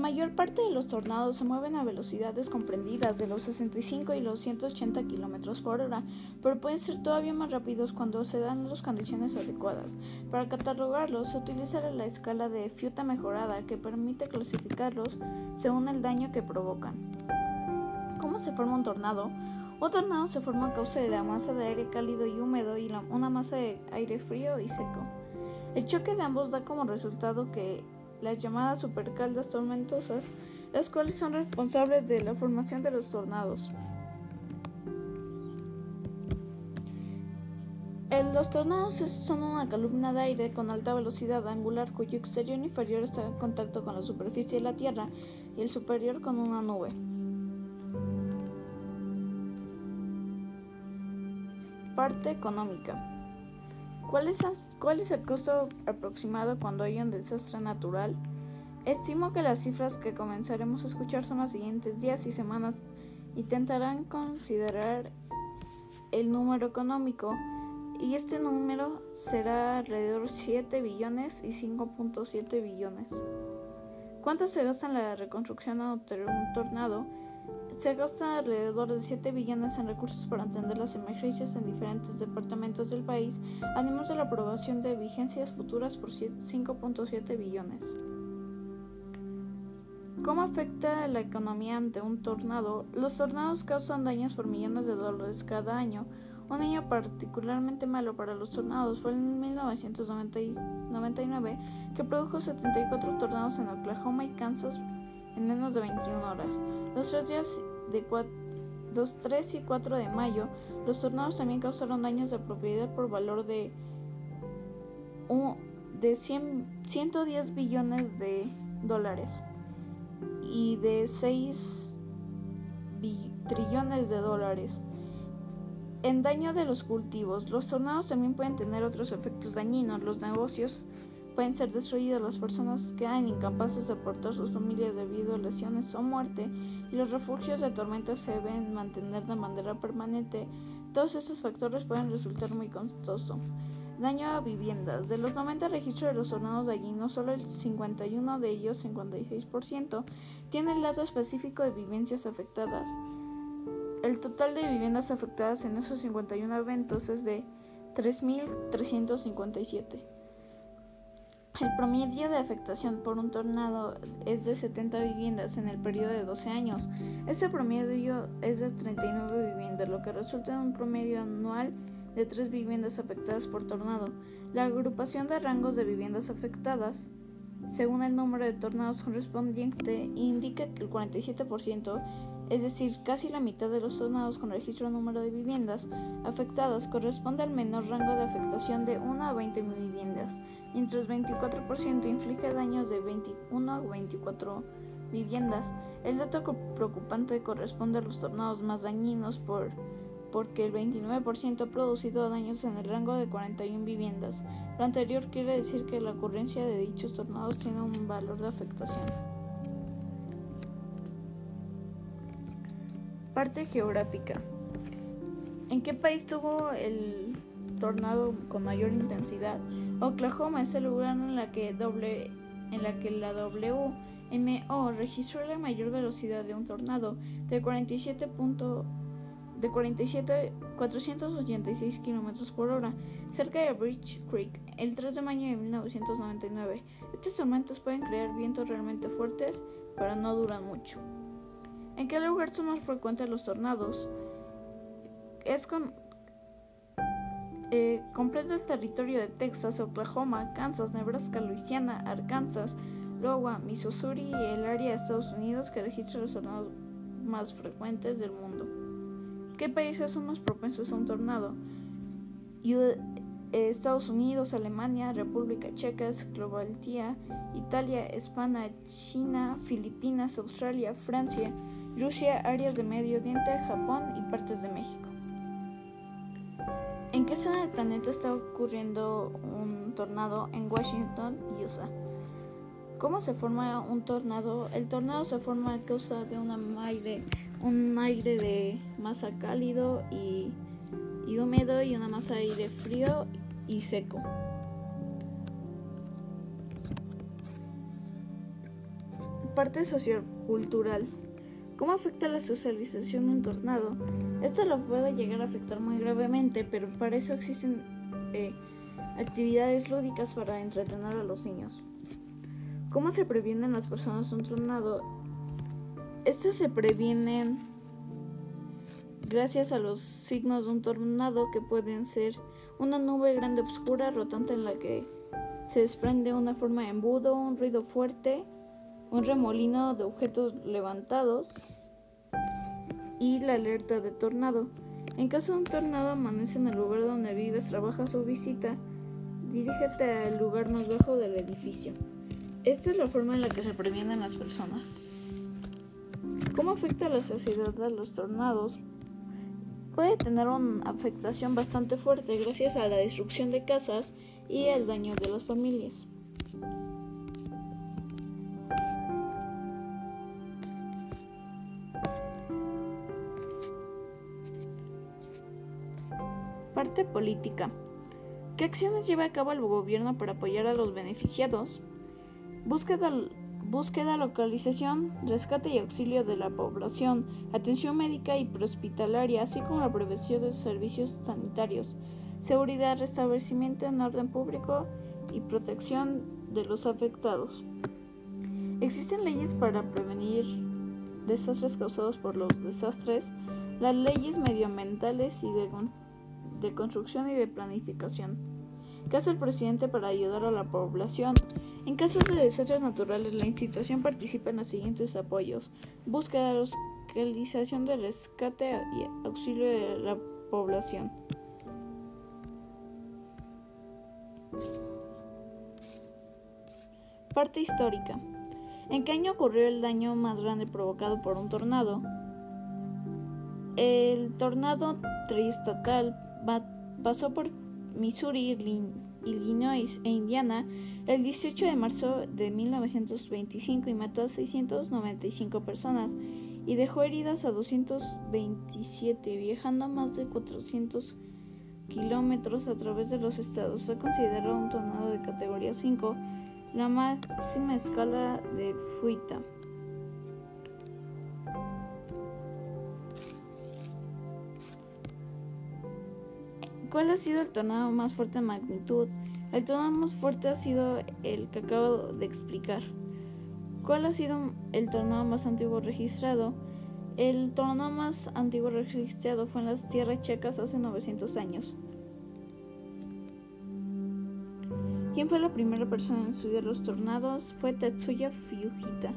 mayor parte de los tornados se mueven a velocidades comprendidas de los 65 y los 180 km por hora, pero pueden ser todavía más rápidos cuando se dan las condiciones adecuadas. Para catalogarlos se utiliza la escala de Fiuta mejorada que permite clasificarlos según el daño que provocan. ¿Cómo se forma un tornado? Un tornado se forma a causa de la masa de aire cálido y húmedo y una masa de aire frío y seco. El choque de ambos da como resultado que las llamadas supercaldas tormentosas, las cuales son responsables de la formación de los tornados. los tornados son una columna de aire con alta velocidad angular cuyo exterior inferior está en contacto con la superficie de la Tierra y el superior con una nube. Parte económica. ¿Cuál es, el costo aproximado cuando hay un desastre natural? Estimo que las cifras que comenzaremos a escuchar son los siguientes días y semanas. Intentarán considerar el número económico y este número será alrededor de 7 billones y 5.7 billones. ¿Cuánto se gasta en la reconstrucción de un tornado? Se gasta alrededor de 7 billones en recursos para atender las emergencias en diferentes departamentos del país, además de la aprobación de vigencias futuras por 5.7 billones. ¿Cómo afecta la economía ante un tornado? Los tornados causan daños por millones de dólares cada año. Un año particularmente malo para los tornados fue en 1999, que produjo 74 tornados en Oklahoma y Kansas en menos de 21 horas. Los tres días de 3 y 4 de mayo, los tornados también causaron daños de propiedad por valor de, de 110 billones de dólares y de 6 trillones de dólares. En daño de los cultivos, los tornados también pueden tener otros efectos dañinos. Los negocios pueden ser destruidas, las personas quedan incapaces de aportar sus familias debido a lesiones o muerte y los refugios de tormentas se deben mantener de manera permanente. Todos estos factores pueden resultar muy costosos. Daño a viviendas. De los 90 registros de los tornados de allí, no solo el 51 de ellos, 56%, tiene el dato específico de vivencias afectadas. El total de viviendas afectadas en esos 51 eventos es de 3.357. El promedio de afectación por un tornado es de 70 viviendas en el periodo de 12 años. Este promedio es de 39 viviendas, lo que resulta en un promedio anual de 3 viviendas afectadas por tornado. La agrupación de rangos de viviendas afectadas, según el número de tornados correspondiente, indica que el 47% es decir, casi la mitad de los tornados con registro número de viviendas afectadas corresponde al menor rango de afectación de 1 a 20 viviendas, mientras 24% inflige daños de 21 a 24 viviendas. El dato preocupante corresponde a los tornados más dañinos por, porque el 29% ha producido daños en el rango de 41 viviendas. Lo anterior quiere decir que la ocurrencia de dichos tornados tiene un valor de afectación. Parte geográfica. ¿En qué país tuvo el tornado con mayor intensidad? Oklahoma es el lugar en la que, doble, en la, que la WMO registró la mayor velocidad de un tornado de 47. de 47 486 km por hora cerca de Bridge Creek el 3 de mayo de 1999. Estos tormentos pueden crear vientos realmente fuertes, pero no duran mucho. ¿En qué lugar son más frecuentes los tornados? Es con, eh, completa el territorio de Texas, Oklahoma, Kansas, Nebraska, Louisiana, Arkansas, Iowa, Missouri y el área de Estados Unidos que registra los tornados más frecuentes del mundo. ¿Qué países son más propensos a un tornado? Estados Unidos, Alemania, República Checa, Eslovaquia, Italia, España, China, Filipinas, Australia, Francia, Rusia, áreas de Medio Oriente, Japón y partes de México. ¿En qué zona del planeta está ocurriendo un tornado en Washington, USA? ¿Cómo se forma un tornado? El tornado se forma a causa de un aire, un aire de masa cálido y húmedo y una masa de aire frío y seco. Parte sociocultural. ¿Cómo afecta la socialización un tornado? Esto lo puede llegar a afectar muy gravemente, pero para eso existen eh, actividades lúdicas para entretener a los niños. ¿Cómo se previenen las personas un tornado? Estas se previenen gracias a los signos de un tornado que pueden ser una nube grande oscura rotante en la que se desprende una forma de embudo, un ruido fuerte, un remolino de objetos levantados y la alerta de tornado. En caso de un tornado amanece en el lugar donde vives, trabajas o visita, dirígete al lugar más bajo del edificio. Esta es la forma en la que se previenen las personas. ¿Cómo afecta la sociedad a los tornados? Puede tener una afectación bastante fuerte gracias a la destrucción de casas y el daño de las familias. Parte política. ¿Qué acciones lleva a cabo el gobierno para apoyar a los beneficiados? Búsqueda, búsqueda, localización, rescate y auxilio de la población, atención médica y prehospitalaria, así como la prevención de servicios sanitarios, seguridad, restablecimiento en orden público y protección de los afectados. Existen leyes para prevenir desastres causados por los desastres, las leyes medioambientales y de, de construcción y de planificación. ¿Qué hace el presidente para ayudar a la población? En casos de desastres naturales, la institución participa en los siguientes apoyos. Búsqueda, localización de rescate y auxilio de la población. Parte histórica. ¿En qué año ocurrió el daño más grande provocado por un tornado? El tornado triestatal pasó por Missouri, Illinois e Indiana el 18 de marzo de 1925 y mató a 695 personas y dejó heridas a 227, viajando más de 400 kilómetros a través de los estados. Fue considerado un tornado de categoría 5, la máxima escala de fuita. ¿Cuál ha sido el tornado más fuerte en magnitud? El tornado más fuerte ha sido el que acabo de explicar. ¿Cuál ha sido el tornado más antiguo registrado? El tornado más antiguo registrado fue en las tierras checas hace 900 años. ¿Quién fue la primera persona en estudiar los tornados? Fue Tetsuya Fujita.